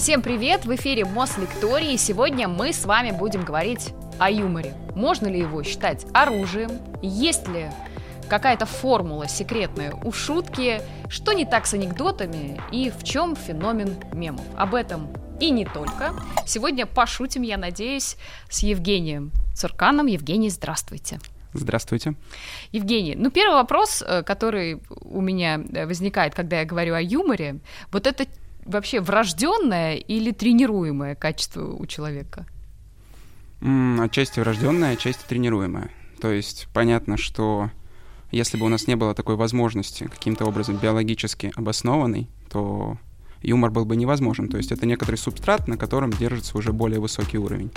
Всем привет! В эфире Мос Лектории. Сегодня мы с вами будем говорить о юморе. Можно ли его считать оружием? Есть ли какая-то формула секретная у шутки? Что не так с анекдотами? И в чем феномен мемов? Об этом и не только. Сегодня пошутим, я надеюсь, с Евгением Цурканом. Евгений, здравствуйте. Здравствуйте. Евгений, ну первый вопрос, э, который у меня э, возникает, когда я говорю о юморе, вот это вообще врожденное или тренируемое качество у человека? Отчасти врожденное, отчасти тренируемое. То есть понятно, что если бы у нас не было такой возможности каким-то образом биологически обоснованной, то юмор был бы невозможен. То есть это некоторый субстрат, на котором держится уже более высокий уровень.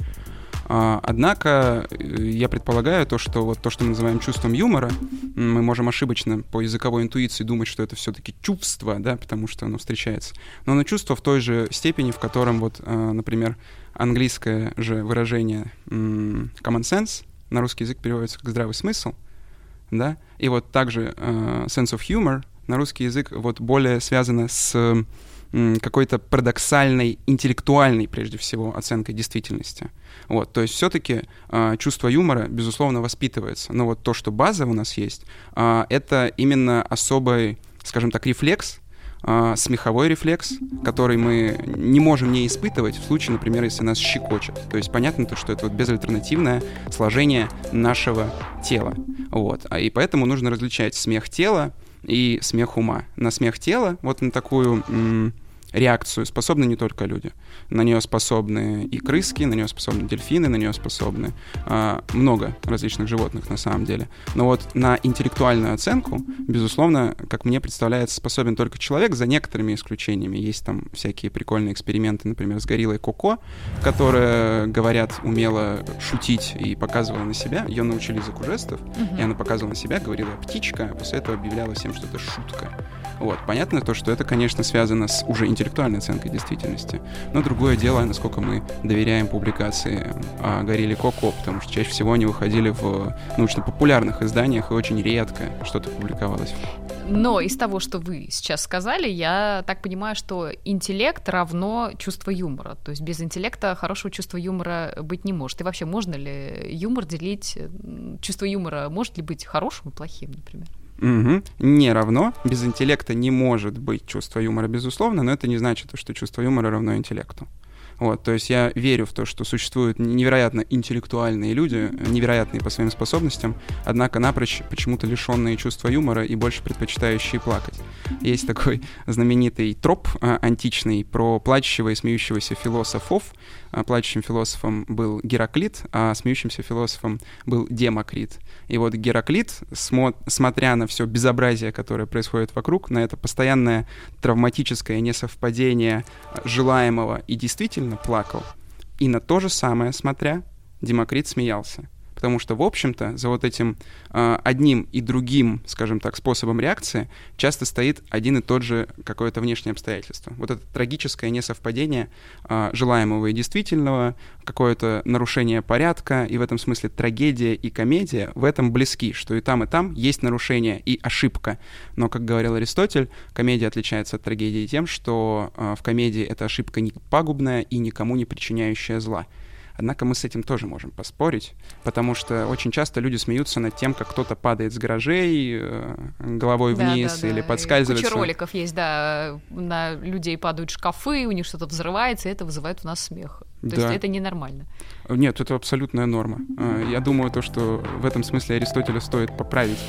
А, однако э, я предполагаю то, что вот то, что мы называем чувством юмора, мы можем ошибочно по языковой интуиции думать, что это все-таки чувство, да, потому что оно встречается. Но оно чувство в той же степени, в котором вот, а, например, английское же выражение common sense на русский язык переводится как здравый смысл, да, и вот также uh, sense of humor на русский язык вот более связано с какой-то парадоксальной, интеллектуальной, прежде всего, оценкой действительности. Вот, то есть все-таки э, а, чувство юмора, безусловно, воспитывается. Но вот то, что база у нас есть, э, это именно особый, скажем так, рефлекс, э, смеховой рефлекс, который мы не можем не испытывать в случае, например, если нас щекочет. То есть понятно то, что это вот безальтернативное сложение нашего тела. Вот. И поэтому нужно различать смех тела и смех ума. На смех тела, вот на такую реакцию способны не только люди. На нее способны и крыски, на нее способны дельфины, на нее способны а, много различных животных на самом деле. Но вот на интеллектуальную оценку, безусловно, как мне представляется, способен только человек, за некоторыми исключениями. Есть там всякие прикольные эксперименты, например, с гориллой Коко, которая, говорят, умела шутить и показывала на себя. Ее научили языку жестов, uh-huh. и она показывала на себя, говорила «птичка», а после этого объявляла всем, что это шутка. Вот. Понятно то, что это, конечно, связано с уже интеллектуальной оценкой действительности. Но другое дело, насколько мы доверяем публикации о Горилле Коко, потому что чаще всего они выходили в научно-популярных изданиях, и очень редко что-то публиковалось. Но из того, что вы сейчас сказали, я так понимаю, что интеллект равно чувство юмора. То есть без интеллекта хорошего чувства юмора быть не может. И вообще, можно ли юмор делить, чувство юмора может ли быть хорошим и плохим, например? Угу. Не равно. Без интеллекта не может быть чувство юмора, безусловно, но это не значит, что чувство юмора равно интеллекту. Вот, то есть я верю в то, что существуют невероятно интеллектуальные люди, невероятные по своим способностям, однако напрочь почему-то лишенные чувства юмора и больше предпочитающие плакать. Есть такой знаменитый троп а, античный про плачущего и смеющегося философов, плачущим философом был Гераклит, а смеющимся философом был Демокрит. И вот Гераклит, смо смотря на все безобразие, которое происходит вокруг, на это постоянное травматическое несовпадение желаемого и действительно плакал. И на то же самое смотря, Демокрит смеялся потому что, в общем-то, за вот этим э, одним и другим, скажем так, способом реакции часто стоит один и тот же какое-то внешнее обстоятельство. Вот это трагическое несовпадение э, желаемого и действительного, какое-то нарушение порядка, и в этом смысле трагедия и комедия в этом близки, что и там, и там есть нарушение и ошибка. Но, как говорил Аристотель, комедия отличается от трагедии тем, что э, в комедии эта ошибка не пагубная и никому не причиняющая зла. Однако мы с этим тоже можем поспорить, потому что очень часто люди смеются над тем, как кто-то падает с гаражей э, головой да, вниз да, или да. подскальзывается. Куча роликов есть, да, на людей падают шкафы, у них что-то взрывается, и это вызывает у нас смех. То да. есть это ненормально. Нет, это абсолютная норма. Э, я думаю, то, что в этом смысле Аристотеля стоит поправить.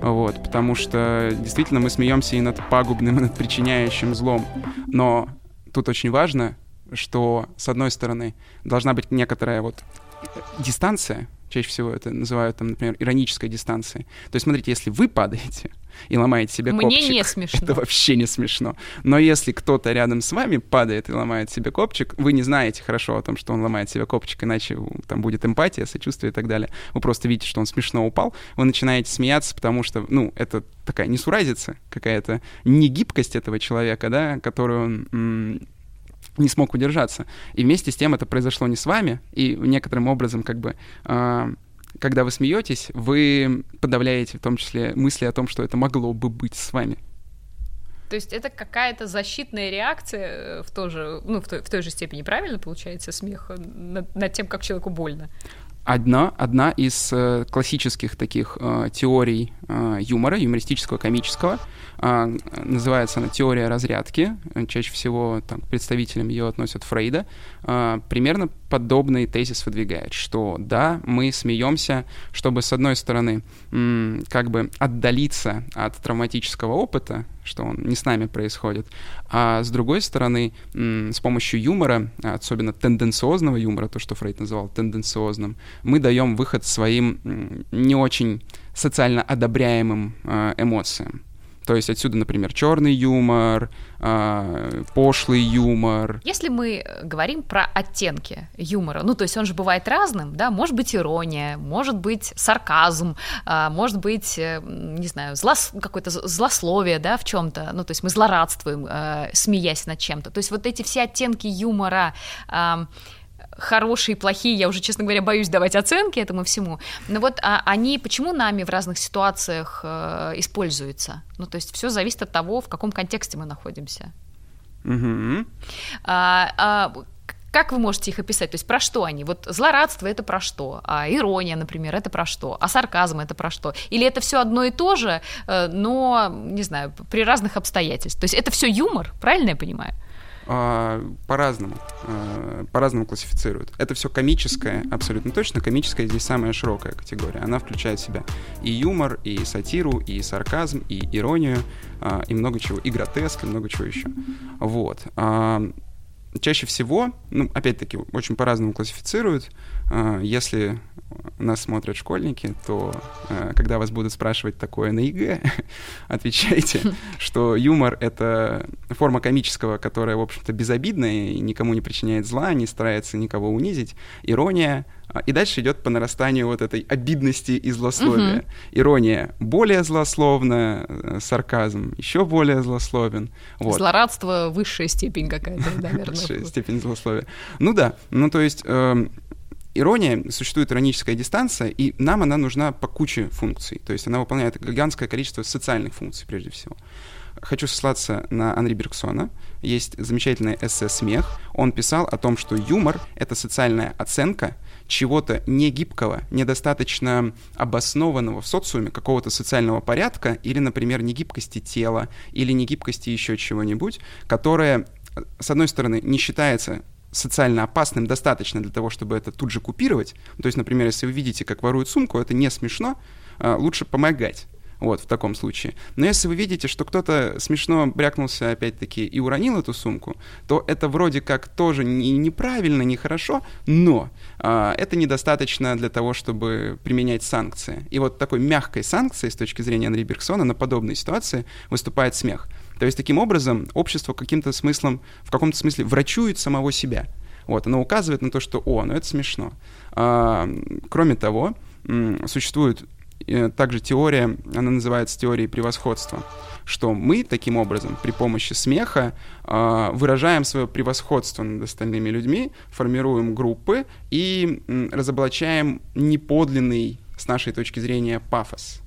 Вот, потому что действительно мы смеемся и над пагубным, и над причиняющим злом. Но тут очень важно что, с одной стороны, должна быть некоторая вот дистанция, чаще всего это называют, там, например, иронической дистанцией. То есть, смотрите, если вы падаете и ломаете себе Мне копчик, не смешно. это вообще не смешно. Но если кто-то рядом с вами падает и ломает себе копчик, вы не знаете хорошо о том, что он ломает себе копчик, иначе там будет эмпатия, сочувствие и так далее. Вы просто видите, что он смешно упал, вы начинаете смеяться, потому что, ну, это такая несуразица какая-то, негибкость этого человека, да, которую он не смог удержаться. И вместе с тем это произошло не с вами, и некоторым образом как бы э, когда вы смеетесь, вы подавляете в том числе мысли о том, что это могло бы быть с вами. То есть это какая-то защитная реакция э, в, тоже, ну, в, той, в той же степени, правильно получается, смех над, над тем, как человеку больно? Одна, одна из э, классических таких э, теорий э, юмора, юмористического, комического, э, называется она теория разрядки. Чаще всего там, представителям ее относят Фрейда. Э, примерно подобный тезис выдвигает, что да, мы смеемся, чтобы с одной стороны как бы отдалиться от травматического опыта, что он не с нами происходит, а с другой стороны, с помощью юмора, особенно тенденциозного юмора, то, что Фрейд называл тенденциозным, мы даем выход своим не очень социально одобряемым а, эмоциям. То есть отсюда, например, черный юмор, э, пошлый юмор. Если мы э, говорим про оттенки юмора, ну то есть он же бывает разным, да, может быть ирония, может быть сарказм, э, может быть, э, не знаю, злос... какое-то злословие, да, в чем-то, ну то есть мы злорадствуем, э, смеясь над чем-то. То есть вот эти все оттенки юмора. Э, хорошие, плохие, я уже, честно говоря, боюсь давать оценки этому всему. Но вот а, они почему нами в разных ситуациях э, используются? Ну, то есть все зависит от того, в каком контексте мы находимся. А, а, как вы можете их описать? То есть про что они? Вот злорадство это про что? А ирония, например, это про что? А сарказм это про что? Или это все одно и то же, э, но, не знаю, при разных обстоятельствах? То есть это все юмор, правильно я понимаю? А, по-разному, а, по-разному классифицируют. Это все комическое, абсолютно точно. Комическая здесь самая широкая категория. Она включает в себя и юмор, и сатиру, и сарказм, и иронию, а, и много чего, и гротеск, и много чего еще. Вот. Чаще всего, ну, опять-таки, очень по-разному классифицируют. Если нас смотрят школьники, то э, когда вас будут спрашивать такое на ЕГЭ, отвечайте, что юмор — это форма комического, которая, в общем-то, безобидная и никому не причиняет зла, не старается никого унизить. Ирония а, и дальше идет по нарастанию вот этой обидности и злословия. Угу. Ирония более злословная, э, сарказм еще более злословен. Вот. Злорадство высшая степень какая-то, наверное. Высшая степень злословия. Ну да, ну то есть эм, ирония, существует ироническая дистанция, и нам она нужна по куче функций. То есть она выполняет гигантское количество социальных функций, прежде всего. Хочу сослаться на Анри Бергсона. Есть замечательный эссе «Смех». Он писал о том, что юмор — это социальная оценка чего-то негибкого, недостаточно обоснованного в социуме, какого-то социального порядка или, например, негибкости тела или негибкости еще чего-нибудь, которое, с одной стороны, не считается социально опасным достаточно для того, чтобы это тут же купировать. То есть, например, если вы видите, как воруют сумку, это не смешно, а, лучше помогать. Вот, в таком случае. Но если вы видите, что кто-то смешно брякнулся, опять-таки, и уронил эту сумку, то это вроде как тоже не, неправильно, нехорошо, но а, это недостаточно для того, чтобы применять санкции. И вот такой мягкой санкцией с точки зрения Анри Бергсона на подобные ситуации выступает смех. То есть таким образом общество каким-то смыслом, в каком-то смысле врачует самого себя. Вот, оно указывает на то, что, о, ну это смешно. А, кроме того, существует э, также теория, она называется теорией превосходства, что мы таким образом при помощи смеха э, выражаем свое превосходство над остальными людьми, формируем группы и э, разоблачаем неподлинный, с нашей точки зрения, пафос.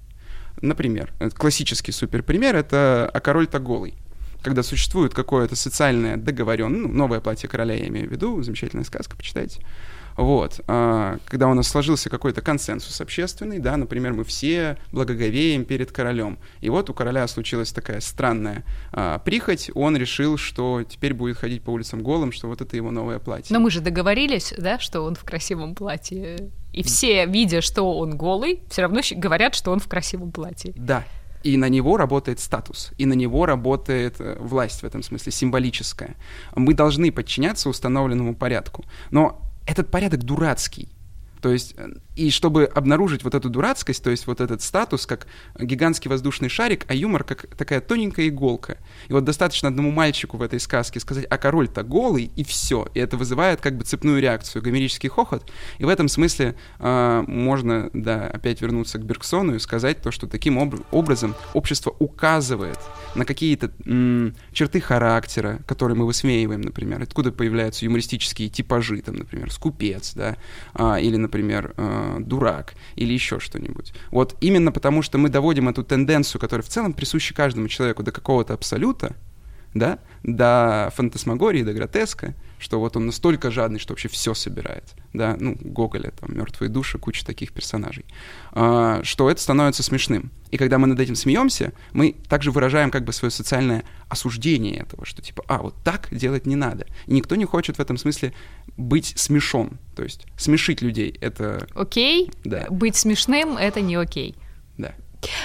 Например, классический суперпример — это «А король-то голый» когда существует какое-то социальное договоренность, ну, новое платье короля я имею в виду, замечательная сказка, почитайте. Вот. А, когда у нас сложился какой-то консенсус общественный, да, например, мы все благоговеем перед королем. И вот у короля случилась такая странная а, прихоть, он решил, что теперь будет ходить по улицам голым, что вот это его новое платье. Но мы же договорились, да, что он в красивом платье. И все, видя, что он голый, все равно говорят, что он в красивом платье. Да, и на него работает статус, и на него работает э, власть в этом смысле, символическая. Мы должны подчиняться установленному порядку. Но этот порядок дурацкий. То есть, э, и чтобы обнаружить вот эту дурацкость, то есть вот этот статус как гигантский воздушный шарик, а юмор как такая тоненькая иголка. И вот достаточно одному мальчику в этой сказке сказать, а король-то голый, и все. И это вызывает как бы цепную реакцию, гомерический хохот. И в этом смысле э, можно, да, опять вернуться к Бергсону и сказать то, что таким об- образом общество указывает на какие-то черты характера, которые мы высмеиваем, например. Откуда появляются юмористические типажи, там, например, скупец, да, э, или, например, э, дурак, или еще что-нибудь. Вот именно потому, что мы доводим эту тенденцию, которая в целом присуща каждому человеку до какого-то абсолюта, да, до фантасмагории, до гротеска, что вот он настолько жадный, что вообще все собирает, да, ну, Гоголя, там, «Мертвые души», куча таких персонажей, а, что это становится смешным. И когда мы над этим смеемся, мы также выражаем как бы свое социальное осуждение этого, что типа, а, вот так делать не надо. И никто не хочет в этом смысле быть смешон, то есть смешить людей, это... Окей, да. быть смешным — это не окей.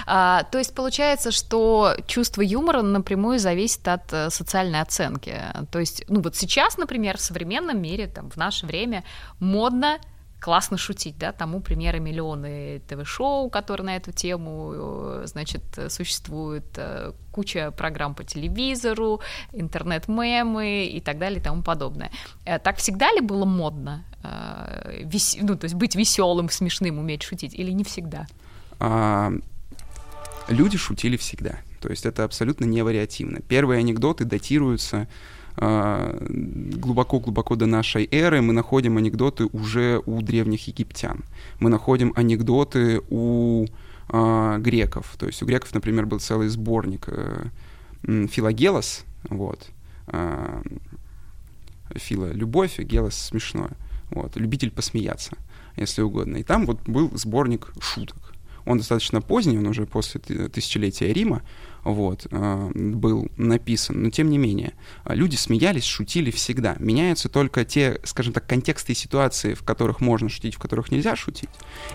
А, то есть получается, что чувство юмора напрямую зависит от э, социальной оценки. То есть, ну вот сейчас, например, в современном мире, там, в наше время модно классно шутить, да, тому примеры миллионы ТВ-шоу, которые на эту тему, э, значит, существуют, э, куча программ по телевизору, интернет-мемы и так далее и тому подобное. Так всегда ли было модно, ну, то есть быть веселым, смешным, уметь шутить, или не всегда? Люди шутили всегда. То есть это абсолютно не вариативно. Первые анекдоты датируются а, глубоко-глубоко до нашей эры мы находим анекдоты уже у древних египтян. Мы находим анекдоты у э, греков. То есть у греков, например, был целый сборник э, Филогелос, вот. Э, Фила — любовь, Гелос — смешное. Вот. Любитель посмеяться, если угодно. И там вот был сборник шуток. Он достаточно поздний, он уже после тысячелетия Рима, вот, э, был написан. Но тем не менее, люди смеялись, шутили всегда. Меняются только те, скажем так, контексты и ситуации, в которых можно шутить, в которых нельзя шутить.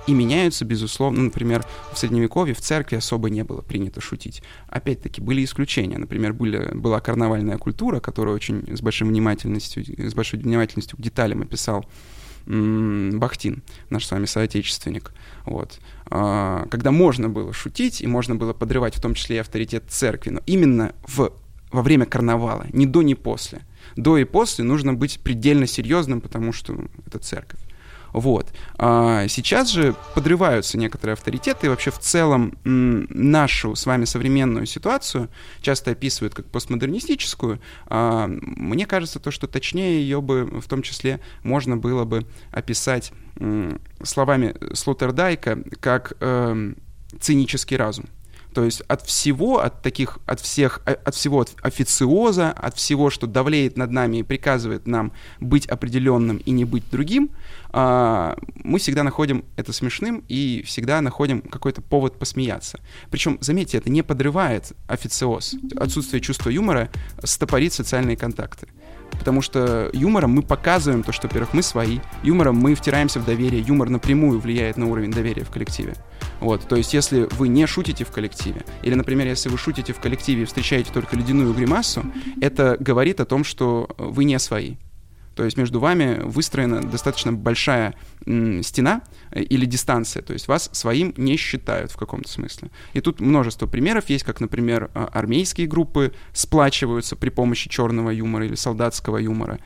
И меняются, безусловно, например, в Средневековье в церкви особо не было принято шутить. Опять-таки, были исключения. Например, были, была карнавальная культура, которая очень с большой внимательностью, с большой внимательностью к деталям описал Бахтин, наш с вами соотечественник. Вот. А, когда можно было шутить и можно было подрывать в том числе и авторитет церкви, но именно в, во время карнавала, ни до, ни после. До и после нужно быть предельно серьезным, потому что это церковь. Вот. А сейчас же подрываются некоторые авторитеты, и вообще в целом нашу с вами современную ситуацию часто описывают как постмодернистическую. А мне кажется, то, что точнее ее бы в том числе можно было бы описать словами Слотердайка как э, цинический разум. То есть от всего, от таких, от всех, э, от всего от официоза, от всего, что давлеет над нами и приказывает нам быть определенным и не быть другим, а, мы всегда находим это смешным и всегда находим какой-то повод посмеяться. Причем, заметьте, это не подрывает официоз. Отсутствие чувства юмора стопорит социальные контакты. Потому что юмором мы показываем то, что, во-первых, мы свои, юмором мы втираемся в доверие, юмор напрямую влияет на уровень доверия в коллективе. Вот, то есть если вы не шутите в коллективе, или, например, если вы шутите в коллективе и встречаете только ледяную гримасу, это говорит о том, что вы не свои. То есть между вами выстроена достаточно большая стена э, или дистанция, то есть вас своим не считают в каком-то смысле. И тут множество примеров есть, как, например, а, армейские группы сплачиваются при помощи черного юмора или солдатского юмора.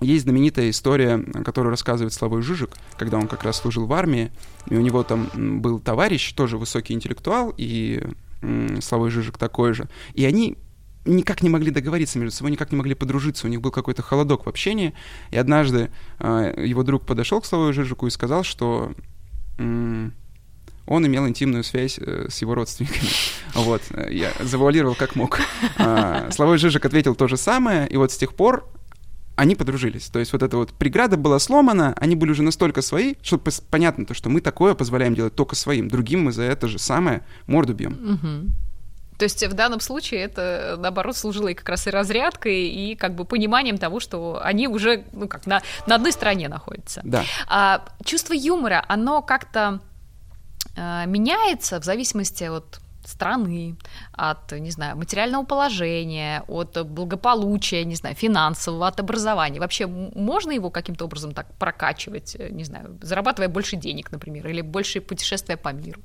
Есть знаменитая история, которую рассказывает Славой Жижик, когда он как раз служил в армии, и у него там был товарищ, тоже высокий интеллектуал, и Славой Жижик такой же. И они никак не могли договориться между собой, никак не могли подружиться, у них был какой-то холодок в общении, и однажды э, его друг подошел к Славою Жижику и сказал, что м- он имел интимную связь э, с его родственниками. Вот, я завуалировал как мог. А, Славой Жижик ответил то же самое, и вот с тех пор они подружились. То есть вот эта вот преграда была сломана, они были уже настолько свои, что понятно то, что мы такое позволяем делать только своим, другим мы за это же самое морду бьем. Угу. То есть в данном случае это, наоборот, служило и как раз и разрядкой, и как бы пониманием того, что они уже, ну как, на, на одной стороне находятся. Да. А, чувство юмора, оно как-то а, меняется в зависимости от страны, от, не знаю, материального положения, от благополучия, не знаю, финансового, от образования. Вообще можно его каким-то образом так прокачивать, не знаю, зарабатывая больше денег, например, или больше путешествия по миру?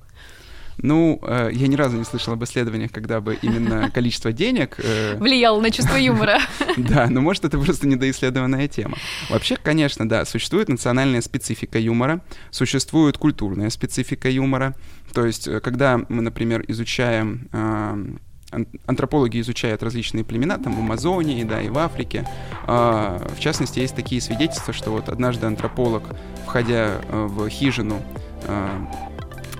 Ну, э, я ни разу не слышал об исследованиях, когда бы именно количество денег... Э... Влияло на чувство юмора. Да, но может это просто недоисследованная тема. Вообще, конечно, да, существует национальная специфика юмора, существует культурная специфика юмора. То есть, э, когда мы, например, изучаем антропологи изучают различные племена, там в Амазонии, да, и в Африке. А, в частности, есть такие свидетельства, что вот однажды антрополог, входя э, в хижину а,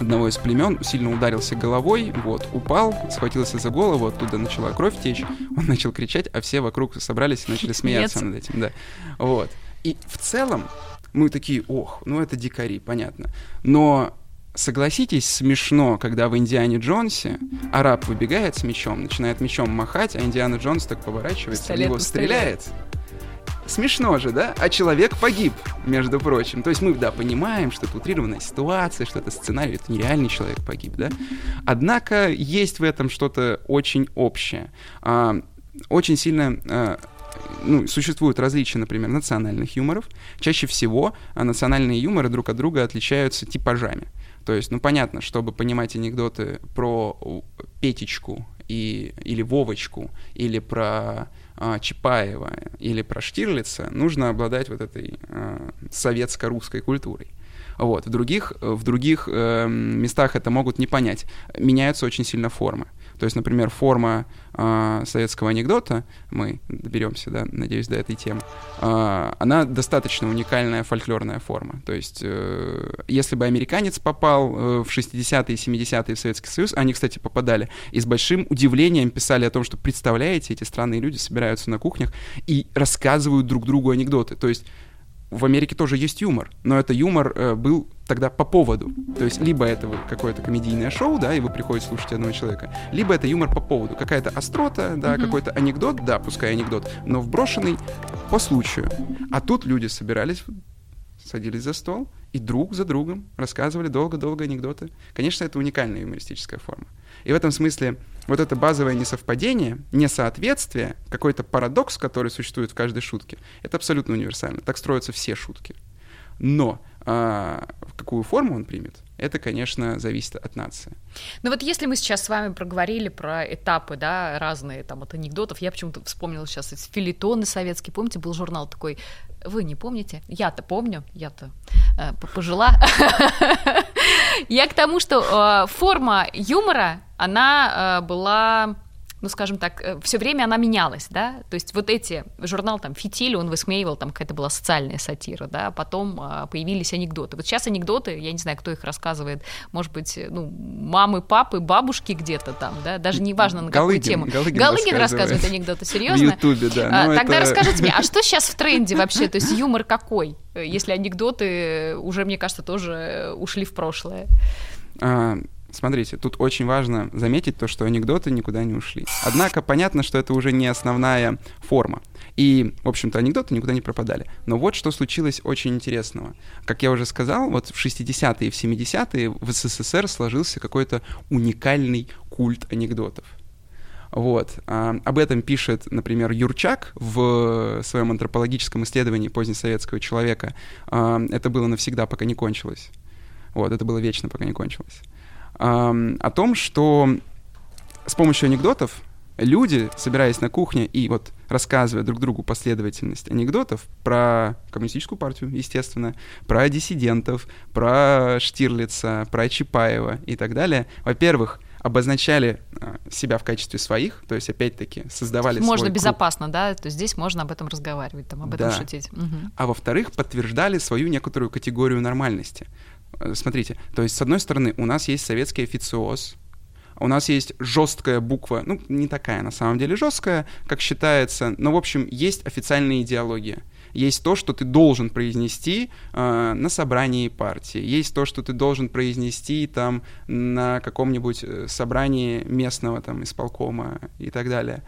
одного из племен, сильно ударился головой, вот, упал, схватился за голову, оттуда начала кровь течь, он начал кричать, а все вокруг собрались и начали смеяться над этим, да. Вот. И в целом мы такие, ох, ну это дикари, понятно. Но Согласитесь, смешно, когда в Индиане Джонсе араб выбегает с мечом, начинает мечом махать, а Индиана Джонс так поворачивается, Пистолет в него стреляет. стреляет. Смешно же, да? А человек погиб, между прочим. То есть мы, да, понимаем, что это утрированная ситуация, что это сценарий, это нереальный человек погиб, да? Однако есть в этом что-то очень общее. А, очень сильно а, ну, существуют различия, например, национальных юморов. Чаще всего а, национальные юморы друг от друга отличаются типажами. То есть, ну, понятно, чтобы понимать анекдоты про Петечку и, или Вовочку, или про а, Чапаева, или про Штирлица, нужно обладать вот этой а, советско-русской культурой. Вот. В других, в других э, местах это могут не понять. Меняются очень сильно формы. То есть, например, форма э, советского анекдота, мы доберемся, да, надеюсь, до этой темы, э, она достаточно уникальная фольклорная форма. То есть, э, если бы американец попал э, в 60-е и 70-е в Советский Союз, они, кстати, попадали, и с большим удивлением писали о том, что, представляете, эти странные люди собираются на кухнях и рассказывают друг другу анекдоты. То есть, в Америке тоже есть юмор, но это юмор э, был тогда по поводу. То есть либо это какое-то комедийное шоу, да, и вы приходите слушать одного человека, либо это юмор по поводу. Какая-то острота, да, mm-hmm. какой-то анекдот, да, пускай анекдот, но вброшенный по случаю. А тут люди собирались, садились за стол и друг за другом рассказывали долго-долго анекдоты. Конечно, это уникальная юмористическая форма. И в этом смысле вот это базовое несовпадение, несоответствие, какой-то парадокс, который существует в каждой шутке, это абсолютно универсально. Так строятся все шутки. Но а, в какую форму он примет, это, конечно, зависит от нации. Ну вот если мы сейчас с вами проговорили про этапы, да, разные там от анекдотов, я почему-то вспомнила сейчас эти филитоны советские, помните, был журнал такой, вы не помните? Я-то помню, я-то э, пожила. Я к тому, что э, форма юмора, она э, была ну, скажем так, э, все время она менялась, да, то есть вот эти, журнал там «Фитиль», он высмеивал, там какая-то была социальная сатира, да, потом а, появились анекдоты. Вот сейчас анекдоты, я не знаю, кто их рассказывает, может быть, ну, мамы, папы, бабушки где-то там, да, даже не важно на какую Галыгин, тему. Галыгин, Галыгин рассказывает. рассказывает анекдоты, серьезно? В Ютубе, да. А, тогда это... расскажите мне, а что сейчас в тренде вообще, то есть юмор какой, если анекдоты уже, мне кажется, тоже ушли в прошлое? Смотрите, тут очень важно заметить то, что анекдоты никуда не ушли. Однако понятно, что это уже не основная форма. И, в общем-то, анекдоты никуда не пропадали. Но вот что случилось очень интересного. Как я уже сказал, вот в 60-е и в 70-е в СССР сложился какой-то уникальный культ анекдотов. Вот. А, об этом пишет, например, Юрчак в своем антропологическом исследовании позднесоветского человека. А, это было навсегда, пока не кончилось. Вот, это было вечно, пока не кончилось о том, что с помощью анекдотов люди, собираясь на кухне и вот рассказывая друг другу последовательность анекдотов про коммунистическую партию, естественно, про диссидентов, про Штирлица, про Чапаева и так далее, во-первых, обозначали а, себя в качестве своих, то есть опять-таки создавали можно свой безопасно, круг. да, то есть здесь можно об этом разговаривать, там об этом да. шутить. Угу. А во-вторых, подтверждали свою некоторую категорию нормальности. Э, смотрите, то есть, с одной стороны, у нас есть советский официоз, у нас есть жесткая буква, ну, не такая на самом деле жесткая, как считается, но, в общем, есть официальная идеология. Есть то, что ты должен произнести э, на собрании партии. Есть то, что ты должен произнести там на каком-нибудь э, собрании местного там исполкома и так далее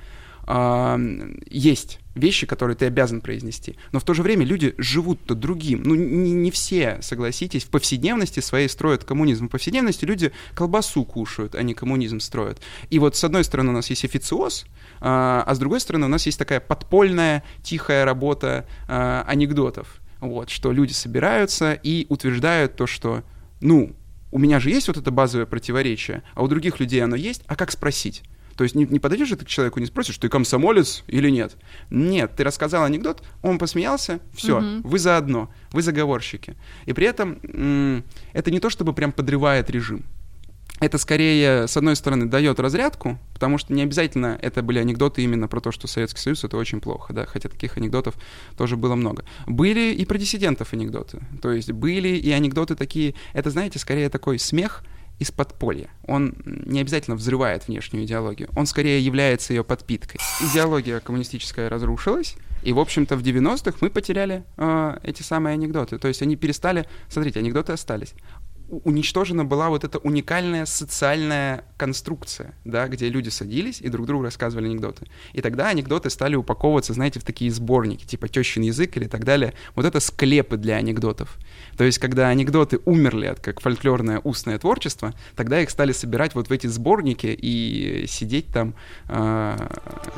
есть вещи, которые ты обязан произнести. Но в то же время люди живут-то другим. Ну, не, не все, согласитесь, в повседневности своей строят коммунизм. В повседневности люди колбасу кушают, а не коммунизм строят. И вот с одной стороны у нас есть официоз, а, а с другой стороны у нас есть такая подпольная, тихая работа а, анекдотов. Вот, что люди собираются и утверждают то, что, ну, у меня же есть вот это базовое противоречие, а у других людей оно есть, а как спросить? То есть не, не подойдешь же ты к человеку, не спросишь, ты комсомолец или нет. Нет, ты рассказал анекдот, он посмеялся, все, угу. вы заодно, вы заговорщики. И при этом это не то, чтобы прям подрывает режим. это скорее, с одной стороны, дает разрядку, потому что не обязательно это были анекдоты именно про то, что Советский Союз это очень плохо, да, хотя таких анекдотов тоже было много. Были и про диссидентов анекдоты, то есть были и анекдоты такие, это, знаете, скорее такой смех из подполья. Он не обязательно взрывает внешнюю идеологию, он скорее является ее подпиткой. Идеология коммунистическая разрушилась, и, в общем-то, в 90-х мы потеряли э, эти самые анекдоты. То есть они перестали... Смотрите, анекдоты остались уничтожена была вот эта уникальная социальная конструкция, да, где люди садились и друг другу рассказывали анекдоты. И тогда анекдоты стали упаковываться, знаете, в такие сборники, типа «Тещин язык» или так далее. Вот это склепы для анекдотов. То есть, когда анекдоты умерли от как фольклорное устное творчество, тогда их стали собирать вот в эти сборники и сидеть там, э,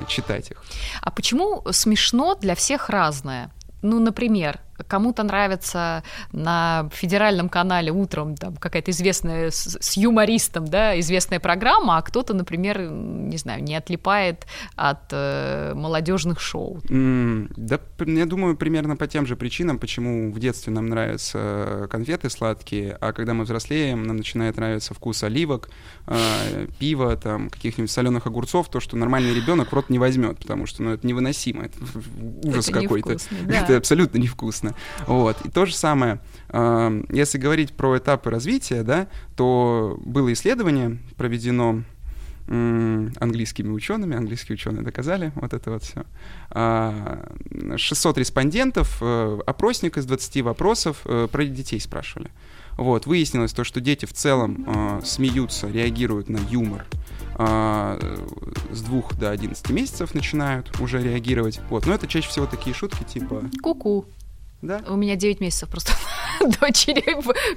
читать их. А почему смешно для всех разное? Ну, например, кому-то нравится на федеральном канале утром там какая-то известная с, с юмористом, да, известная программа, а кто-то, например, не знаю, не отлипает от э, молодежных шоу. Mm, да, я думаю, примерно по тем же причинам, почему в детстве нам нравятся конфеты сладкие, а когда мы взрослеем, нам начинает нравиться вкус оливок, э, пива, там, каких-нибудь соленых огурцов, то, что нормальный ребенок в рот не возьмет, потому что ну, это невыносимо, это ужас какой-то. Да. Это абсолютно невкусно интересно. Вот. И то же самое, э, если говорить про этапы развития, да, то было исследование проведено английскими учеными, английские ученые доказали вот это вот все. 600 а, респондентов, э, опросник из 20 вопросов э, про детей спрашивали. Вот, выяснилось то, что дети в целом э, смеются, реагируют на юмор э, с 2 до 11 месяцев начинают уже реагировать. Вот, но это чаще всего такие шутки типа... Ку-ку. Да? У меня 9 месяцев просто дочери.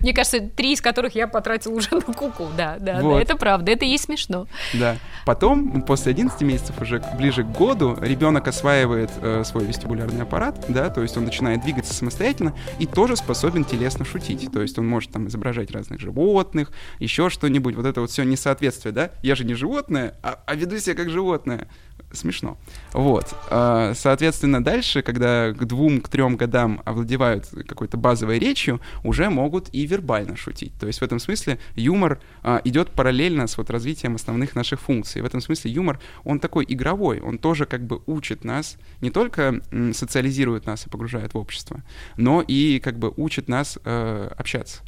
Мне кажется, три из которых я потратил уже на куку. Да, да, вот. да, это правда, это и смешно. Да. Потом, после 11 месяцев, уже ближе к году, ребенок осваивает э, свой вестибулярный аппарат, да, то есть он начинает двигаться самостоятельно и тоже способен телесно шутить. То есть он может там изображать разных животных, еще что-нибудь. Вот это вот все несоответствие, да? Я же не животное, а, а веду себя как животное смешно. Вот. А, соответственно, дальше, когда к двум, к трем годам овладевают какой-то базовой речью, уже могут и вербально шутить. То есть в этом смысле юмор а, идет параллельно с вот развитием основных наших функций. В этом смысле юмор, он такой игровой, он тоже как бы учит нас, не только социализирует нас и погружает в общество, но и как бы учит нас э, общаться.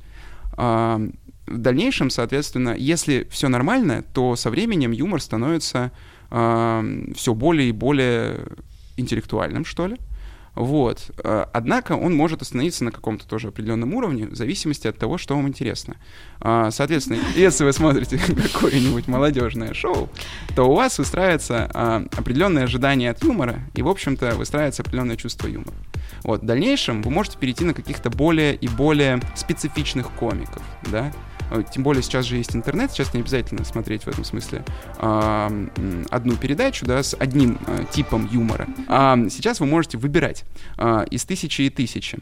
А, в дальнейшем, соответственно, если все нормально, то со временем юмор становится все более и более интеллектуальным, что ли. Вот. А, однако он может остановиться на каком-то тоже определенном уровне, в зависимости от того, что вам интересно. А, соответственно, если вы смотрите какое-нибудь молодежное шоу, то у вас выстраивается а, определенное ожидание от юмора, и, в общем-то, выстраивается определенное чувство юмора. Вот. В дальнейшем вы можете перейти на каких-то более и более специфичных комиков, да, Э, тем более сейчас же есть интернет, сейчас не обязательно смотреть в этом смысле одну передачу, да, с одним э, типом юмора. А сейчас вы можете выбирать э, из тысячи и тысячи.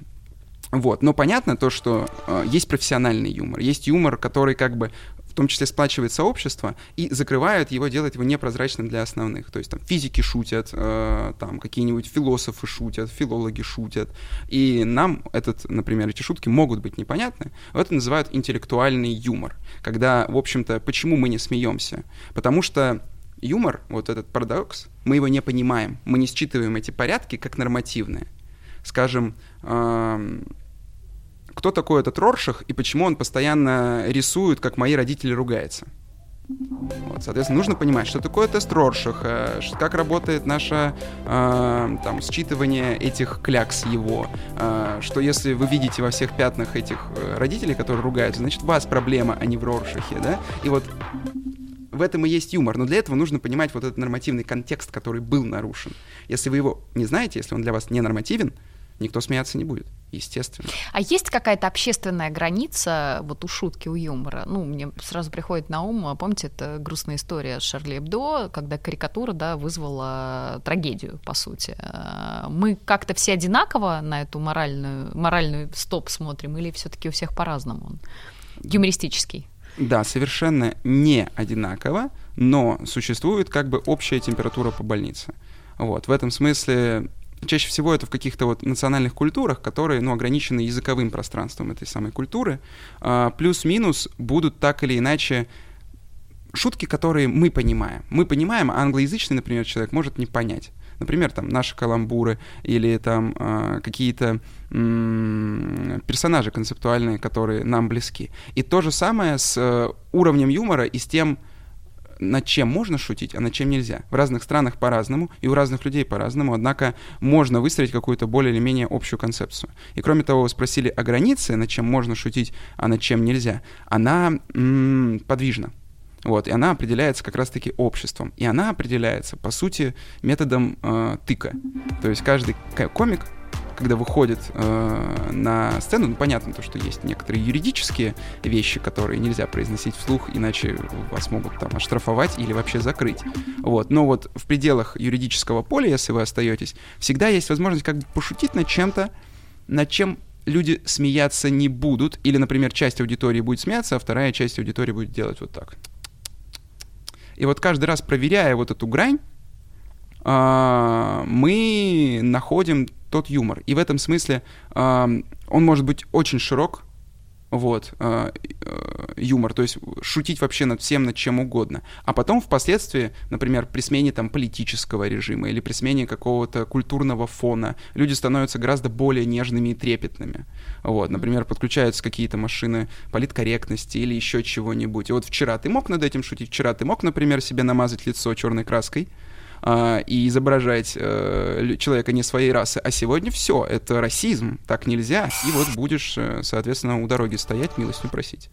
Вот, но понятно то, что э, есть профессиональный юмор, есть юмор, который как бы в том числе сплачивает сообщество и закрывают его, делают его непрозрачным для основных. То есть там физики шутят, э, там какие-нибудь философы шутят, филологи шутят. И нам этот, например, эти шутки могут быть непонятны. Это называют интеллектуальный юмор. Когда, в общем-то, почему мы не смеемся? Потому что юмор, вот этот парадокс, мы его не понимаем. Мы не считываем эти порядки как нормативные. Скажем, кто такой этот Роршах и почему он постоянно рисует, как мои родители ругаются. Вот, соответственно, нужно понимать, что такое тест Роршаха, как работает наше там, считывание этих клякс его, э, что если вы видите во всех пятнах этих э, родителей, которые ругаются, значит, у вас проблема, а не в Роршахе, да? И вот в этом и есть юмор, но для этого нужно понимать вот этот нормативный контекст, который был нарушен. Если вы его не знаете, если он для вас не нормативен, никто смеяться не будет, естественно. А есть какая-то общественная граница вот у шутки, у юмора? Ну, мне сразу приходит на ум, помните, это грустная история с Шарли Эбдо, когда карикатура, да, вызвала трагедию, по сути. А, мы как-то все одинаково на эту моральную, моральную стоп смотрим, или все таки у всех по-разному он? Юмористический. Да, совершенно не одинаково, но существует как бы общая температура по больнице. Вот, в этом смысле Чаще всего это в каких-то вот национальных культурах, которые ну, ограничены языковым пространством этой самой культуры. А, плюс-минус будут так или иначе шутки, которые мы понимаем. Мы понимаем, а англоязычный, например, человек может не понять. Например, там наши каламбуры или там э, какие-то э, персонажи концептуальные, которые нам близки. И то же самое с э, уровнем юмора и с тем, над чем можно шутить, а над чем нельзя. В разных странах по-разному, и у разных людей по-разному, однако можно выстроить какую-то более или менее общую концепцию. И кроме того, вы спросили о границе, над чем можно шутить, а над чем нельзя. Она м- подвижна. Вот, и она определяется как раз-таки обществом. И она определяется, по сути, методом э, тыка. То есть каждый комик когда выходит э, на сцену, ну, понятно то, что есть некоторые юридические вещи, которые нельзя произносить вслух, иначе вас могут там оштрафовать или вообще закрыть. Вот. Но вот в пределах юридического поля, если вы остаетесь, всегда есть возможность как бы пошутить над чем-то, над чем люди смеяться не будут, или, например, часть аудитории будет смеяться, а вторая часть аудитории будет делать вот так. И вот каждый раз проверяя вот эту грань, а, мы находим тот юмор. И в этом смысле он может быть очень широк, вот, э, э, юмор, то есть шутить вообще над всем, над чем угодно. А потом впоследствии, например, при смене там политического режима или при смене какого-то культурного фона, люди становятся гораздо более нежными и трепетными. Вот, например, подключаются какие-то машины политкорректности или еще чего-нибудь. И вот вчера ты мог над этим шутить, вчера ты мог, например, себе намазать лицо черной краской, а, и изображать э, человека не своей расы, а сегодня все, это расизм, так нельзя, и вот будешь, э, соответственно, у дороги стоять, милостью просить.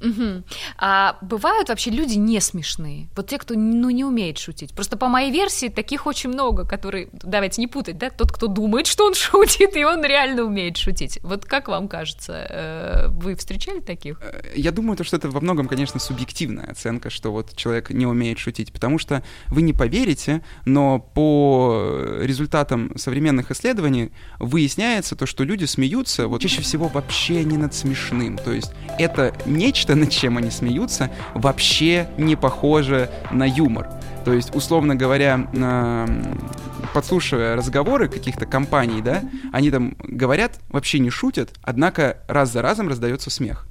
Угу. А бывают вообще люди не смешные? Вот те, кто ну, не умеет шутить. Просто по моей версии таких очень много, которые, давайте не путать, да, тот, кто думает, что он шутит, и он реально умеет шутить. Вот как вам кажется, э, вы встречали таких? Э, я думаю, то, что это во многом, конечно, субъективная оценка, что вот человек не умеет шутить, потому что вы не поверите, но по результатам современных исследований выясняется то, что люди смеются вот чаще всего вообще не над смешным. То есть это нечто, нечто, над чем они смеются, вообще не похоже на юмор. То есть, условно говоря, подслушивая разговоры каких-то компаний, да, они там говорят, вообще не шутят, однако раз за разом раздается смех.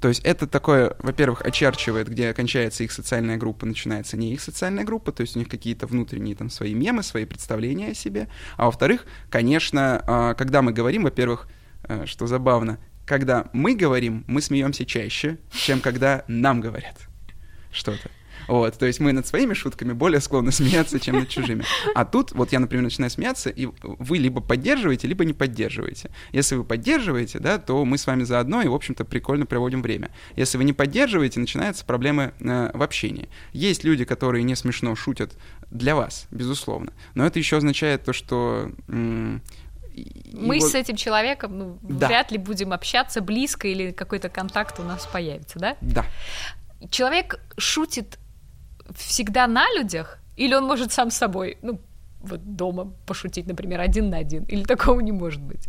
То есть это такое, во-первых, очерчивает, где кончается их социальная группа, начинается не их социальная группа, то есть у них какие-то внутренние там свои мемы, свои представления о себе. А во-вторых, конечно, а, когда мы говорим, во-первых, э, что забавно, когда мы говорим, мы смеемся чаще, чем когда нам говорят что-то. Вот, то есть мы над своими шутками более склонны смеяться, чем над чужими. А тут, вот я, например, начинаю смеяться, и вы либо поддерживаете, либо не поддерживаете. Если вы поддерживаете, да, то мы с вами заодно и, в общем-то, прикольно проводим время. Если вы не поддерживаете, начинаются проблемы э, в общении. Есть люди, которые не смешно шутят для вас, безусловно. Но это еще означает то, что м- мы его... с этим человеком ну, да. вряд ли будем общаться близко или какой-то контакт у нас появится, да? Да. Человек шутит всегда на людях, или он может сам с собой, ну, вот дома пошутить, например, один на один, или такого не может быть?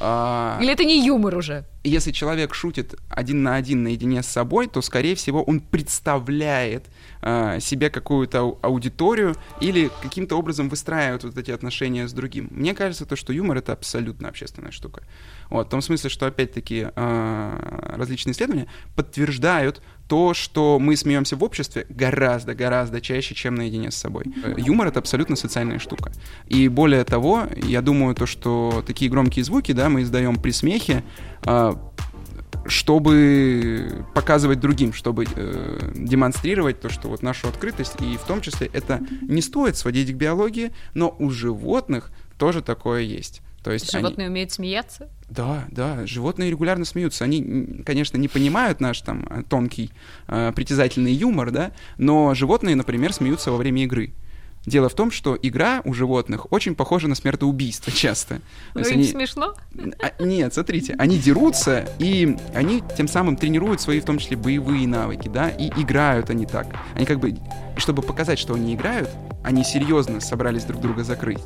А... Или это не юмор уже? Если человек шутит один на один наедине с собой, то, скорее всего, он представляет э, себе какую-то аудиторию или каким-то образом выстраивает вот эти отношения с другим. Мне кажется, то, что юмор — это абсолютно общественная штука. Вот, в том смысле, что, опять-таки, э, различные исследования подтверждают то, что мы смеемся в обществе гораздо-гораздо чаще, чем наедине с собой. Э, юмор — это абсолютно социальная штука. И более того, я думаю, то, что такие громкие звуки, да, мы издаем при смехе, э, чтобы показывать другим, чтобы э, демонстрировать то, что вот нашу открытость, и в том числе это не стоит сводить к биологии, но у животных тоже такое есть. То есть животные они... умеют смеяться? Да, да, животные регулярно смеются. Они, конечно, не понимают наш там тонкий э, притязательный юмор, да, но животные, например, смеются во время игры. Дело в том, что игра у животных очень похожа на смертоубийство часто. Ну, им они... смешно? А, нет, смотрите, они дерутся, и они тем самым тренируют свои, в том числе, боевые навыки, да, и играют они так. Они как бы, чтобы показать, что они играют, они серьезно собрались друг друга закрыть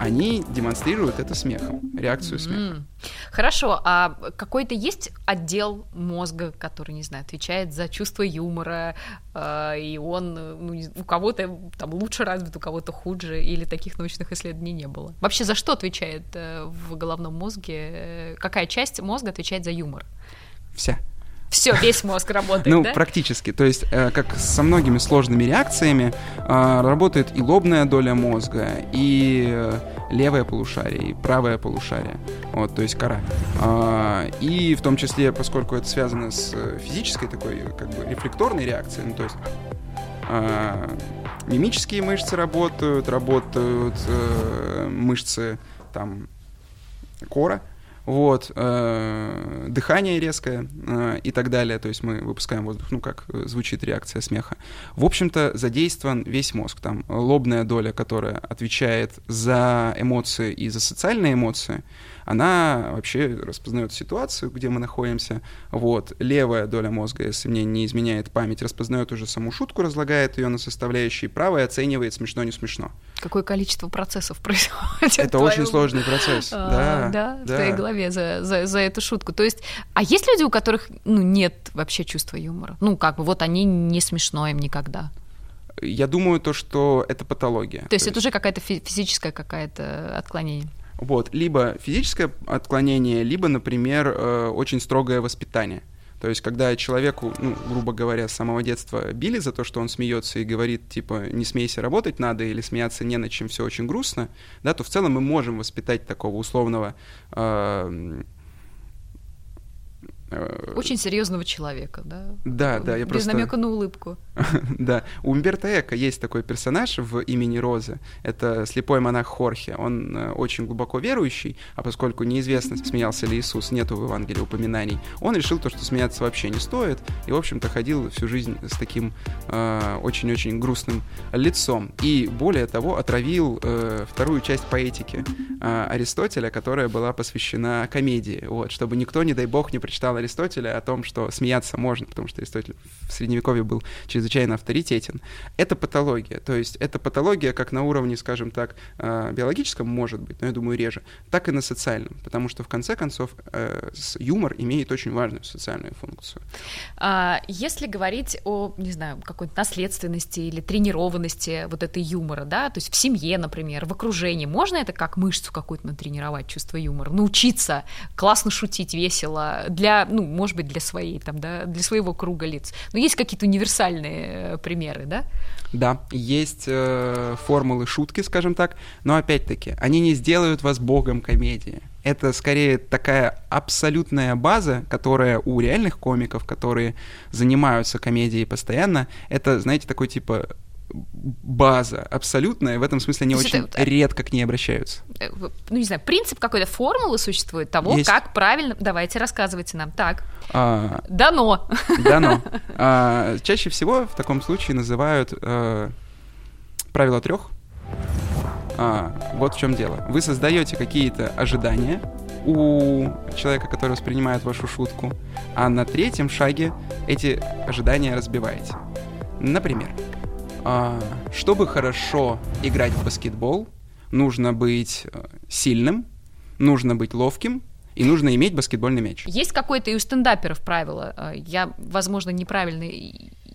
они демонстрируют это смехом, реакцию смеха. Хорошо, а какой-то есть отдел мозга, который, не знаю, отвечает за чувство юмора, э, и он ну, у кого-то там лучше развит, у кого-то хуже, или таких научных исследований не было? Вообще за что отвечает э, в головном мозге, э, какая часть мозга отвечает за юмор? Вся. Все, весь мозг работает, Ну, да? практически. То есть, э, как со многими сложными реакциями, э, работает и лобная доля мозга, и э, левое полушарие, и правое полушарие. Вот, то есть кора. А, И в том числе, поскольку это связано с физической такой, как бы, рефлекторной реакцией, ну, то есть а, мимические мышцы работают, работают мышцы там кора, вот, э, дыхание резкое э, и так далее, то есть мы выпускаем воздух, ну как э, звучит реакция смеха. В общем-то, задействован весь мозг, там лобная доля, которая отвечает за эмоции и за социальные эмоции, она вообще распознает ситуацию, где мы находимся. Вот. Левая доля мозга, если мне не изменяет память, распознает уже саму шутку, разлагает ее на составляющие. Правая оценивает смешно, не смешно. Какое количество процессов происходит? Это в очень сложный процесс. А, Да, да, в да. твоей голове за, за, за эту шутку. То есть, а есть люди, у которых ну, нет вообще чувства юмора? Ну, как бы вот они не смешно им никогда. Я думаю, то, что это патология. То есть это уже какая-то фи- физическое какое-то отклонение. Вот, либо физическое отклонение, либо, например, э, очень строгое воспитание. То есть, когда человеку, ну, грубо говоря, с самого детства били за то, что он смеется и говорит, типа, не смейся, работать надо, или смеяться не над чем, все очень грустно, да, то в целом мы можем воспитать такого условного э, Очень серьезного человека, да? Да, да, я Без просто- намека на улыбку. Да, у Умберто Эко есть такой персонаж в имени Розы. Это слепой монах Хорхе. Он э, очень глубоко верующий, а поскольку неизвестно, смеялся ли Иисус, нету в Евангелии упоминаний, он решил то, что смеяться вообще не стоит, и, в общем-то, ходил всю жизнь с таким э, очень-очень грустным лицом. И, более того, отравил э, вторую часть поэтики э, Аристотеля, которая была посвящена комедии, вот, чтобы никто, не дай бог, не прочитал Аристотеля о том, что смеяться можно, потому что Аристотель в Средневековье был чрезвычайно авторитетен. Это патология, то есть это патология как на уровне, скажем так, э, биологическом, может быть, но я думаю реже, так и на социальном, потому что в конце концов э, юмор имеет очень важную социальную функцию. А если говорить о, не знаю, какой-то наследственности или тренированности вот этой юмора, да, то есть в семье, например, в окружении, можно это как мышцу какую-то натренировать, чувство юмора, научиться классно шутить, весело, для, ну, может быть, для своей, там, да, для своего круга лиц. Но есть какие-то универсальные э, примеры, да? Да, есть э, формулы шутки, скажем так, но опять-таки, они не сделают вас богом комедии. Это скорее такая абсолютная база, которая у реальных комиков, которые занимаются комедией постоянно, это, знаете, такой типа база абсолютная, в этом смысле они То очень это- редко к ней обращаются. Э, Ну, не знаю, принцип какой-то формулы существует того, Есть. как правильно... Давайте, рассказывайте нам. Так, А, дано. Дано. А, чаще всего в таком случае называют э, правило трех. А, вот в чем дело. Вы создаете какие-то ожидания у человека, который воспринимает вашу шутку, а на третьем шаге эти ожидания разбиваете. Например, а, чтобы хорошо играть в баскетбол, нужно быть э, сильным, нужно быть ловким и нужно иметь баскетбольный мяч. Есть какое-то и у стендаперов правило, э, я, возможно, неправильно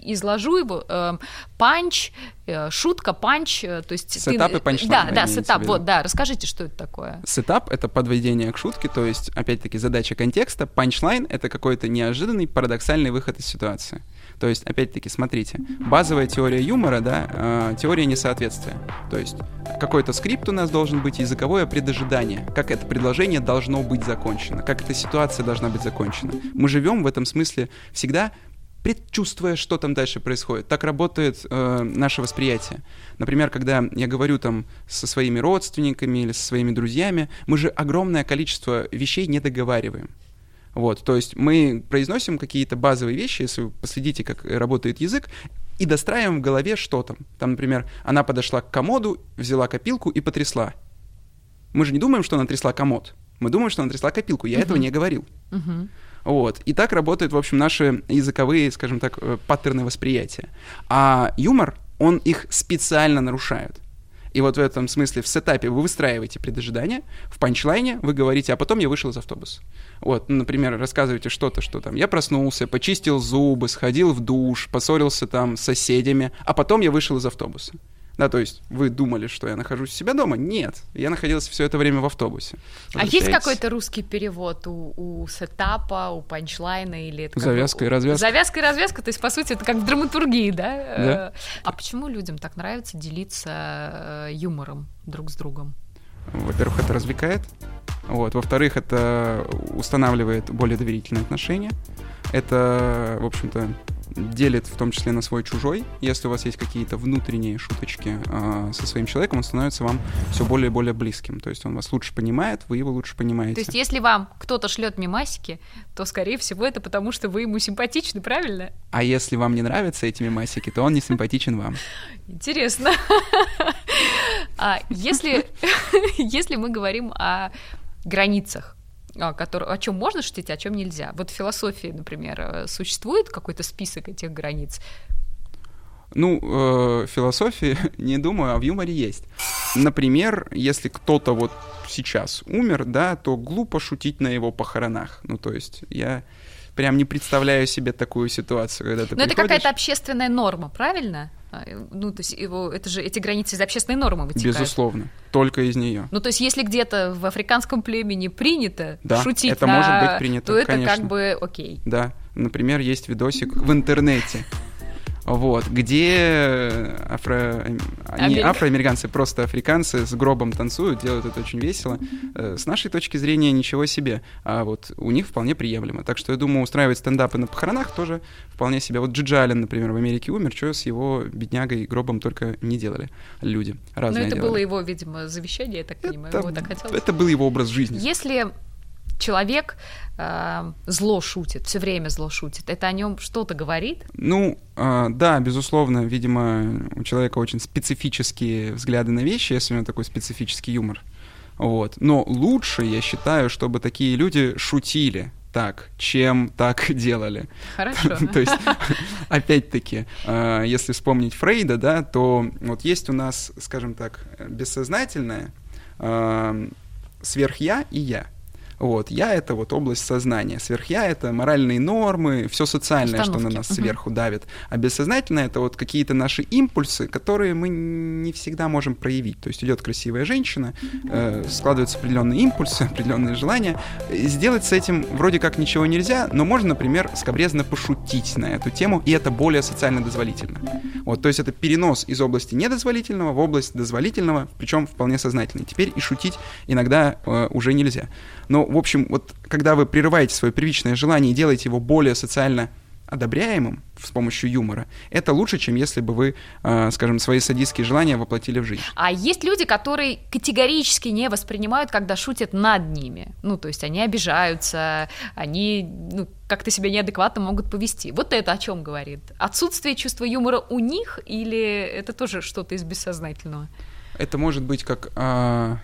изложу его, эм, панч, э, шутка, панч, то есть... ты- Сетап и панчлайн, Да, да, сетап, вот, да, расскажите, что это такое. Сетап — это подведение к шутке, то есть, опять-таки, задача контекста. Панчлайн — это какой-то неожиданный, парадоксальный выход из ситуации. То есть, опять-таки, смотрите, базовая теория юмора, да, э, теория несоответствия. То есть, какой-то скрипт у нас должен быть, языковое предожидание, как это предложение должно быть закончено, как эта ситуация должна быть закончена. Мы живем в этом смысле всегда предчувствуя, что там дальше происходит. Так работает э, наше восприятие. Например, когда я говорю там со своими родственниками или со своими друзьями, мы же огромное количество вещей не договариваем. Вот, то есть мы произносим какие-то базовые вещи, если вы последите, как работает язык, и достраиваем в голове, что там. Там, например, она подошла к комоду, взяла копилку и потрясла. Мы же не думаем, что она трясла комод. Мы думаем, что она трясла копилку. Я этого не говорил. Мгм. Вот. И так работают, в общем, наши языковые, скажем так, э, паттерны восприятия. А юмор, он их специально нарушает. И вот в этом смысле в сетапе вы выстраиваете предожидание, в панчлайне вы говорите, а потом я вышел из автобуса. Вот, ну, например, рассказываете что-то, что там я проснулся, почистил зубы, сходил в душ, поссорился там с соседями, а потом я вышел из автобуса. Да, то есть вы думали, что я нахожусь у себя дома? Нет, я находился все это время в автобусе. А есть какой-то русский перевод у, у сетапа, у панчлайна или это Завязка бы... и развязка. Завязка и развязка, то есть, по сути, это как в драматургии, да? да. А почему людям так нравится делиться э, юмором друг с другом? Во-первых, это развлекает. Вот. Во-вторых, это устанавливает более доверительные отношения. Это, в общем-то, делит в том числе на свой-чужой. Если у вас есть какие-то внутренние шуточки э, со своим человеком, он становится вам все более и более близким. То есть он вас лучше понимает, вы его лучше понимаете. То есть если вам кто-то шлет мимасики, то, скорее всего, это потому, что вы ему симпатичны, правильно? А если вам не нравятся эти мимасики, то он не симпатичен вам. Интересно. А если, если мы говорим о границах, о, который, о чем можно шутить, а о чем нельзя. Вот в философии, например, э, существует какой-то список этих границ? Ну, э, философии не думаю, а в юморе есть. Например, если кто-то вот сейчас умер, да, то глупо шутить на его похоронах. Ну, то есть я прям не представляю себе такую ситуацию, когда ты Но приходишь... это какая-то общественная норма, правильно? А, ну, то есть его, это же эти границы из общественной нормы вытекают. Безусловно, только из нее. Ну, то есть если где-то в африканском племени принято да, шутить это на... может быть принято, то это конечно. как бы окей. Да, например, есть видосик в интернете, вот, где афро... не афроамериканцы, просто африканцы с гробом танцуют, делают это очень весело. Э, с нашей точки зрения ничего себе, а вот у них вполне приемлемо. Так что я думаю, устраивать стендапы на похоронах тоже вполне себе. Вот Джиджи Аллен, например, в Америке умер, что с его беднягой и гробом только не делали люди. Разные Но это делали. было его, видимо, завещание, я так понимаю, это, его так хотелось. Это был его образ жизни. Если человек э, зло шутит, все время зло шутит, это о нем что-то говорит? Ну, э, да, безусловно, видимо, у человека очень специфические взгляды на вещи, если у него такой специфический юмор. Вот. Но лучше, я считаю, чтобы такие люди шутили так, чем так делали. Хорошо. То есть, опять-таки, э, если вспомнить Фрейда, да, то вот есть у нас, скажем так, бессознательное э, сверхя и я. Вот. Я — это вот область сознания. Сверхя — это моральные нормы, все социальное, Установки. что на нас сверху угу. давит. А бессознательное — это вот какие-то наши импульсы, которые мы не всегда можем проявить. То есть идет красивая женщина, э, складываются определенные импульсы, определенные желания. Сделать с этим вроде как ничего нельзя, но можно, например, скобрезно пошутить на эту тему, и это более социально дозволительно. Вот, то есть это перенос из области недозволительного в область дозволительного, причем вполне сознательный. Теперь и шутить иногда э, уже нельзя. Но, в общем, вот когда вы прерываете свое первичное желание и делаете его более социально одобряемым с помощью юмора, это лучше, чем если бы вы, э, скажем, свои садистские желания воплотили в жизнь. А есть люди, которые категорически не воспринимают, когда шутят над ними. Ну, то есть они обижаются, они ну, как-то себя неадекватно могут повести. Вот это о чем говорит? Отсутствие чувства юмора у них или это тоже что-то из бессознательного? Это может быть как... Э,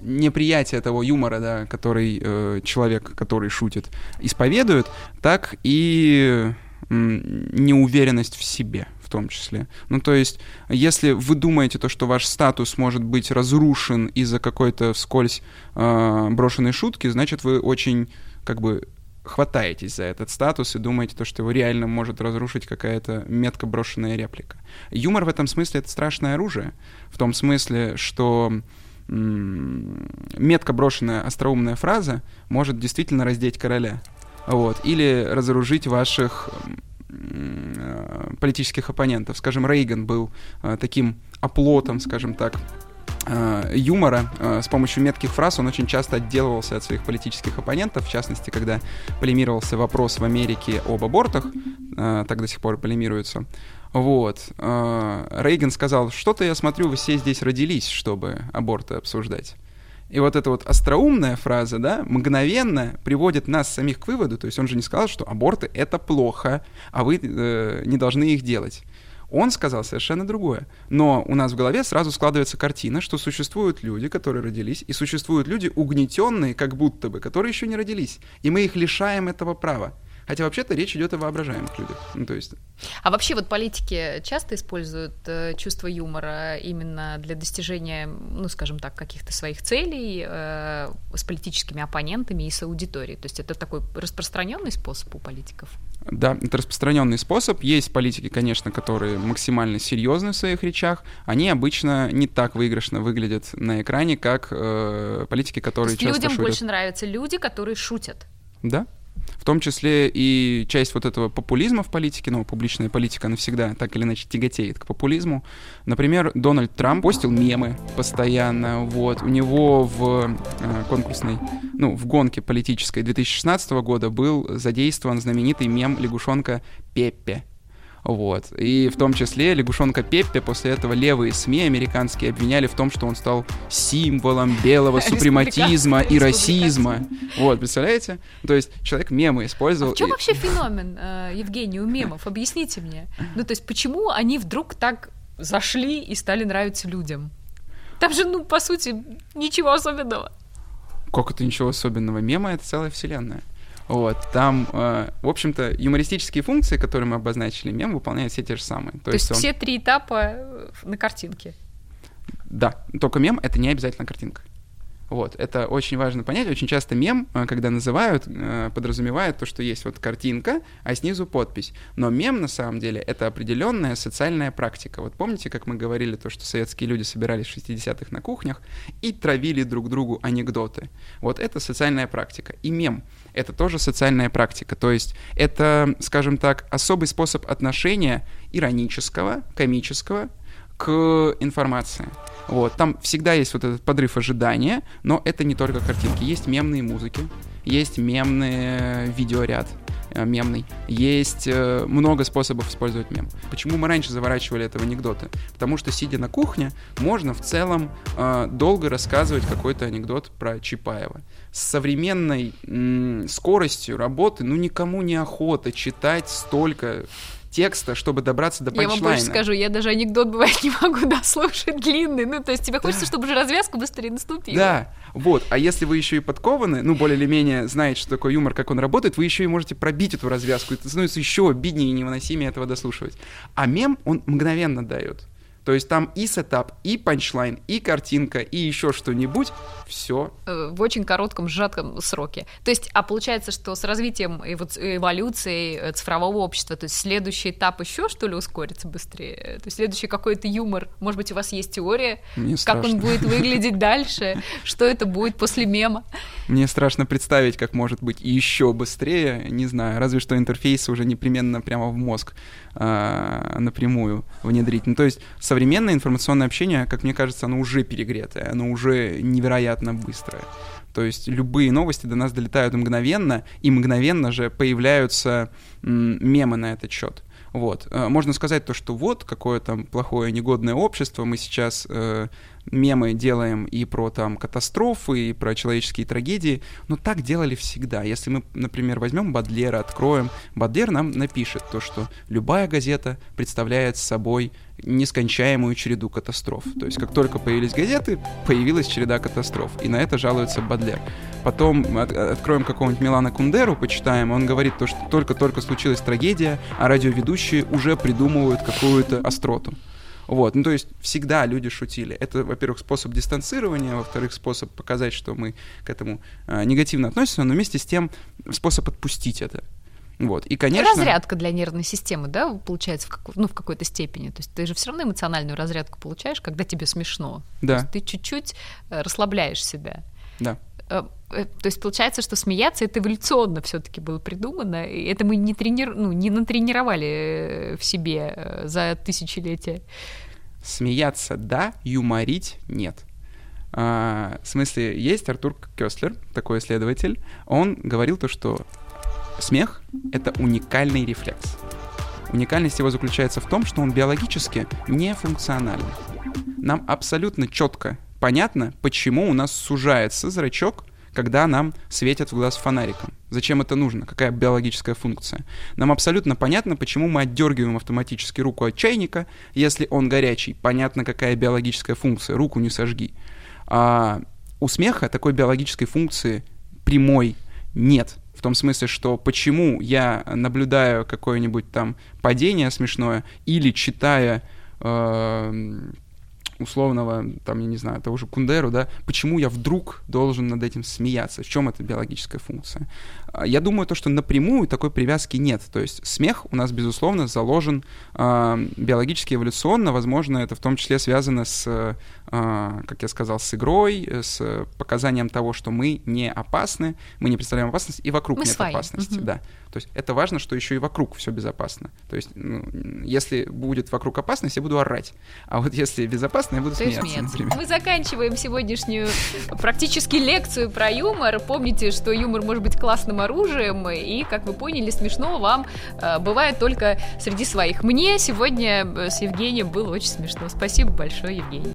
неприятие того юмора, да, который э, человек, который шутит, исповедует, так и неуверенность в себе в том числе. Ну, то есть, если вы думаете то, что ваш статус может быть разрушен из-за какой-то вскользь э, брошенной шутки, значит, вы очень, как бы, хватаетесь за этот статус и думаете то, что его реально может разрушить какая-то метко брошенная реплика. Юмор в этом смысле — это страшное оружие, в том смысле, что метко брошенная остроумная фраза может действительно раздеть короля. Вот. Или разоружить ваших э, политических оппонентов. Скажем, Рейган был э, таким оплотом, скажем так, э, юмора. С помощью метких фраз он очень часто отделывался от своих политических оппонентов, в частности, когда полемировался вопрос в Америке об абортах, так до сих пор полемируется, вот. А, Рейган сказал, что-то я смотрю, вы все здесь родились, чтобы аборты обсуждать. И вот эта вот остроумная фраза, да, мгновенно приводит нас самих к выводу, то есть он же не сказал, что аборты — это плохо, а вы э, не должны их делать. Он сказал совершенно другое. Но у нас в голове сразу складывается картина, что существуют люди, которые родились, и существуют люди угнетенные, как будто бы, которые еще не родились. И мы их лишаем этого права. Хотя вообще-то речь идет о воображаемых людях. Ну, то есть... А вообще вот политики часто используют э, чувство юмора именно для достижения, ну, скажем так, каких-то своих целей э, с политическими оппонентами и с аудиторией. То есть это такой распространенный способ у политиков? Да, это распространенный способ. Есть политики, конечно, которые максимально серьезны в своих речах. Они обычно не так выигрышно выглядят на экране, как э, политики, которые То есть часто людям шутят. больше нравятся люди, которые шутят. Да. Том числе и часть вот этого популизма в политике, ну, публичная политика навсегда так или иначе тяготеет к популизму. Например, Дональд Трамп постил мемы постоянно, вот. У него в э, конкурсной, ну, в гонке политической 2016 года был задействован знаменитый мем лягушонка Пеппе. Вот. И в том числе лягушонка Пеппе после этого левые СМИ американские обвиняли в том, что он стал символом белого супрематизма и расизма. Вот, представляете? То есть человек мемы использовал. А в чем и- вообще феномен, э, Евгений, у мемов? Объясните мне. Ну, то есть почему они вдруг так зашли и стали нравиться людям? Там же, ну, по сути, ничего особенного. Как это ничего особенного? Мема — это целая вселенная. Вот, там, э, в общем-то, юмористические функции, которые мы обозначили, мем выполняет все те же самые. То, есть он- все три этапа э, на картинке. Да, только мем — это не обязательно картинка. Вот, это очень важно понять. Очень часто мем, э, когда называют, э, подразумевает то, что есть вот картинка, а снизу подпись. Но мем, на самом деле, это определенная социальная практика. Вот помните, как мы говорили, то, что советские люди собирались в 60-х на кухнях и травили друг другу анекдоты. Вот это социальная практика. И мем — это тоже социальная практика. То есть это, скажем так, особый способ отношения иронического, комического к информации. Вот, там всегда есть вот этот подрыв ожидания, но это не только картинки. Есть мемные музыки, есть мемный видеоряд, э, мемный, есть э, много способов использовать мем. Почему мы раньше заворачивали это в анекдоты? Потому что, сидя на кухне, можно в целом э, долго рассказывать какой-то анекдот про Чапаева. С современной скоростью работы, ну, никому не охота читать столько текста, чтобы добраться до Я вам панчлайна. больше скажу, я даже анекдот бывает не могу дослушать длинный. Ну, то есть тебе хочется, чтобы уже развязка быстрее наступила. Да, вот. А если вы еще и подкованы, ну, более или менее знаете, что такое юмор, как он работает, вы еще и можете пробить эту развязку. Это становится еще обиднее и невыносимее этого дослушивать. А мем, он мгновенно дает. То есть там и сетап, и панчлайн, и картинка, и еще что-нибудь. Все. Э, в очень коротком, сжатом сроке. То есть, а получается, что с развитием и вот эволюцией э, цифрового общества, то есть следующий этап еще, что ли, ускорится быстрее? То есть следующий какой-то юмор, может быть, у вас есть теория, Мне как он страшно. будет выглядеть дальше, что это будет после мема? Мне страшно представить, как может быть еще быстрее, не знаю, разве что интерфейсы уже непременно прямо в мозг а, напрямую внедрить. Ну, то есть современное информационное общение, как мне кажется, оно уже перегретое, оно уже невероятно быстрое. То есть любые новости до нас долетают мгновенно, и мгновенно же появляются мемы на этот счет. Вот. Э, Можно сказать то, что вот какое там плохое негодное общество, мы сейчас э, мемы делаем и про там катастрофы, и про человеческие трагедии, но так делали всегда. Если мы, например, возьмем Бадлера, откроем, Бадлер нам напишет то, что любая газета представляет собой нескончаемую череду катастроф. То есть как только появились газеты, появилась череда катастроф. И на это жалуется Бадлер. Потом от- откроем какого-нибудь Милана Кундеру, почитаем, он говорит то, что только-только случилась трагедия, а радиоведущие уже придумывают какую-то остроту. Вот, ну то есть всегда люди шутили. Это, во-первых, способ дистанцирования, во-вторых, способ показать, что мы к этому э, негативно относимся, но вместе с тем способ отпустить это. Вот, и, конечно... Разрядка для нервной системы, да, получается, в, какой- ну, в какой-то степени. То есть ты же все равно эмоциональную разрядку получаешь, когда тебе смешно. То Да, есть ты чуть-чуть э, расслабляешь себя. да. Э, То есть получается, что смеяться это эволюционно все-таки было придумано, и это мы не, тренир... ну, не натренировали э, в себе э, за тысячелетия. Смеяться да, юморить нет. А, в смысле, есть Артур Кёслер, такой исследователь, он говорил то, что смех — это уникальный рефлекс. Уникальность его заключается в том, что он биологически не функциональный. Нам абсолютно четко понятно, почему у нас сужается зрачок, когда нам светят в глаз фонариком. Зачем это нужно? Какая биологическая функция? Нам абсолютно понятно, почему мы отдергиваем автоматически руку от чайника, если он горячий. Понятно, какая биологическая функция. Руку не сожги. А у смеха такой биологической функции прямой нет. В том смысле, что почему я наблюдаю какое-нибудь там падение смешное или читая э, условного, там, я не знаю, того же Кундеру, да, почему я вдруг должен над этим смеяться, в чем эта биологическая функция. Я думаю, то, что напрямую такой привязки нет, то есть смех у нас, безусловно, заложен э, биологически эволюционно, возможно, это в том числе связано с, э, как я сказал, с игрой, с показанием того, что мы не опасны, мы не представляем опасность, и вокруг мы нет свои. опасности, угу. да. То есть это важно, что еще и вокруг все безопасно. То есть, ну, если будет вокруг опасность, я буду орать. А вот если безопасно, я буду смеяться, смеяться, например. Мы заканчиваем сегодняшнюю практически лекцию про юмор. Помните, что юмор может быть классным оружием, и, как вы поняли, смешно вам э, бывает только среди своих. Мне сегодня с Евгением было очень смешно. Спасибо большое, Евгений.